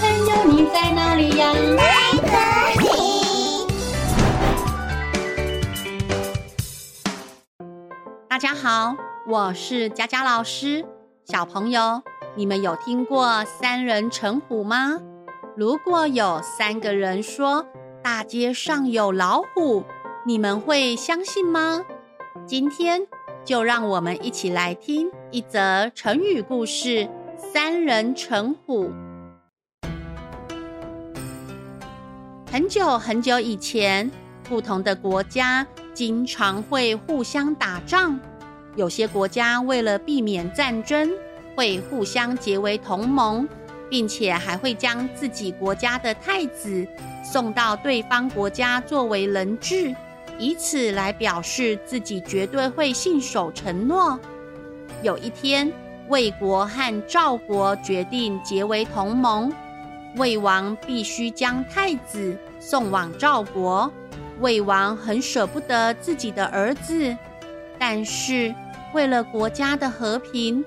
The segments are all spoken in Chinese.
朋友，你在哪里呀？在这里。大家好，我是佳佳老师。小朋友，你们有听过三人成虎吗？如果有三个人说大街上有老虎，你们会相信吗？今天就让我们一起来听一则成语故事——三人成虎。很久很久以前，不同的国家经常会互相打仗。有些国家为了避免战争，会互相结为同盟，并且还会将自己国家的太子送到对方国家作为人质，以此来表示自己绝对会信守承诺。有一天，魏国和赵国决定结为同盟，魏王必须将太子送往赵国。魏王很舍不得自己的儿子，但是，为了国家的和平，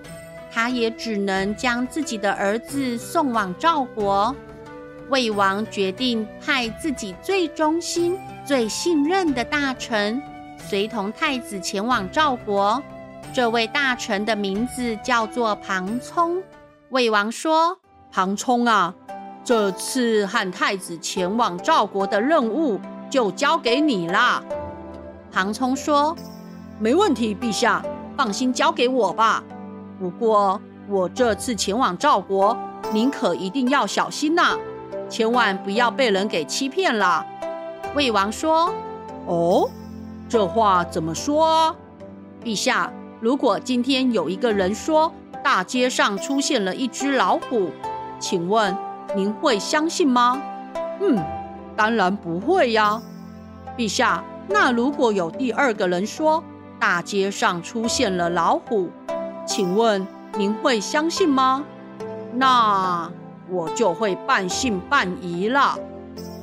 他也只能将自己的儿子送往赵国。魏王决定派自己最忠心、最信任的大臣随同太子前往赵国。这位大臣的名字叫做庞聪。魏王说：“庞聪啊，这次和太子前往赵国的任务就交给你了。”庞聪说：“没问题，陛下。”放心，交给我吧。不过我这次前往赵国，您可一定要小心呐，千万不要被人给欺骗了。魏王说：“哦，这话怎么说？陛下，如果今天有一个人说大街上出现了一只老虎，请问您会相信吗？”“嗯，当然不会呀。”“陛下，那如果有第二个人说？”大街上出现了老虎，请问您会相信吗？那我就会半信半疑了。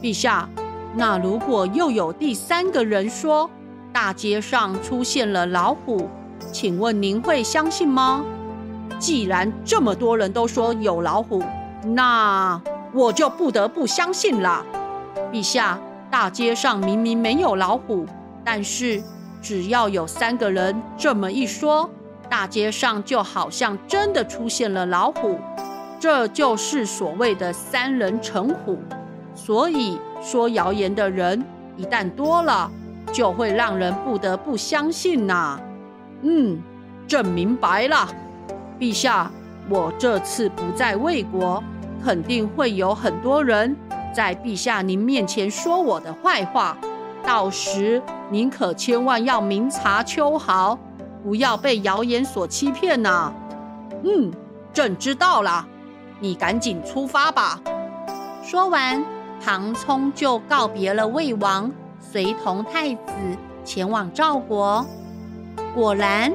陛下，那如果又有第三个人说大街上出现了老虎，请问您会相信吗？既然这么多人都说有老虎，那我就不得不相信了。陛下，大街上明明没有老虎，但是。只要有三个人这么一说，大街上就好像真的出现了老虎，这就是所谓的三人成虎。所以说谣言的人一旦多了，就会让人不得不相信呐。嗯，朕明白了，陛下，我这次不在魏国，肯定会有很多人在陛下您面前说我的坏话。到时您可千万要明察秋毫，不要被谣言所欺骗呐。嗯，朕知道了，你赶紧出发吧。说完，庞聪就告别了魏王，随同太子前往赵国。果然，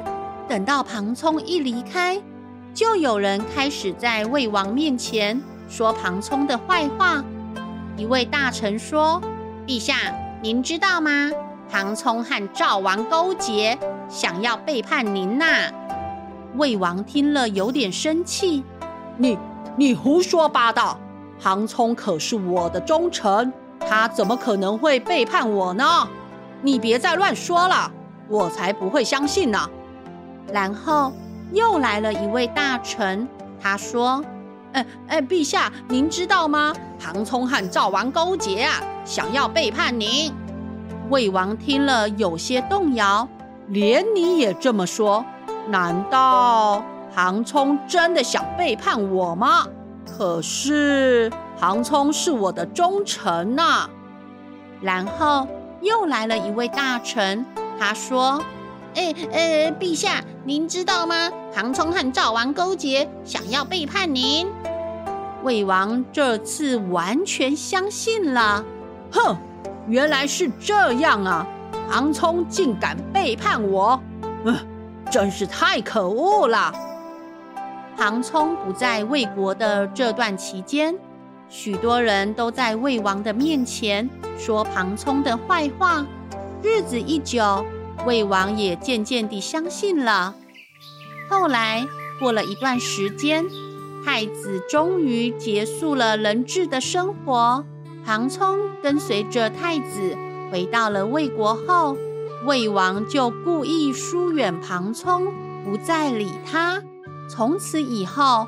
等到庞聪一离开，就有人开始在魏王面前说庞聪的坏话。一位大臣说：“陛下。”您知道吗？庞聪和赵王勾结，想要背叛您呐！魏王听了有点生气：“你你胡说八道！庞聪可是我的忠臣，他怎么可能会背叛我呢？你别再乱说了，我才不会相信呢！”然后又来了一位大臣，他说。哎哎，陛下，您知道吗？庞聪和赵王勾结啊，想要背叛您。魏王听了有些动摇，连你也这么说？难道庞聪真的想背叛我吗？可是庞聪是我的忠臣呐、然后又来了一位大臣，他说：“哎哎，陛下，您知道吗？庞聪和赵王勾结，想要背叛您。”魏王这次完全相信了，哼，原来是这样啊！庞聪竟敢背叛我，嗯，真是太可恶了。庞聪不在魏国的这段期间，许多人都在魏王的面前说庞聪的坏话。日子一久，魏王也渐渐地相信了。后来过了一段时间。太子终于结束了人质的生活。庞聪跟随着太子回到了魏国后，魏王就故意疏远庞聪，不再理他。从此以后，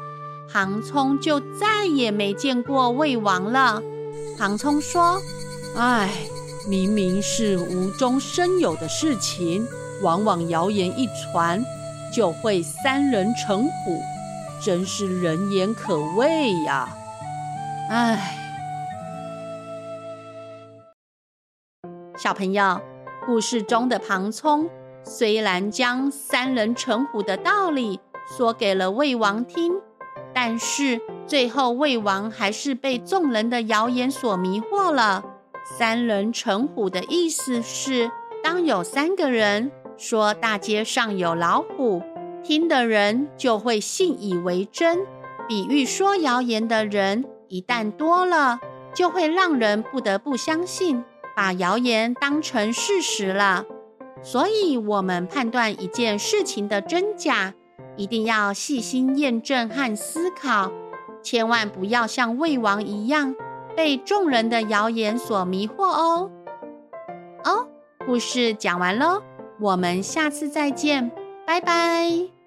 庞聪就再也没见过魏王了。庞聪说：“唉，明明是无中生有的事情，往往谣言一传，就会三人成虎，真是人言可畏呀！唉。”小朋友，故事中的庞聪虽然将三人成虎的道理说给了魏王听。但是最后，魏王还是被众人的谣言所迷惑了。三人成虎的意思是，当有三个人说大街上有老虎，听的人就会信以为真。比喻说谣言的人一旦多了，就会让人不得不相信，把谣言当成事实了。所以，我们判断一件事情的真假。一定要细心验证和思考，千万不要像魏王一样被众人的谣言所迷惑哦。哦，故事讲完喽，我们下次再见，拜拜。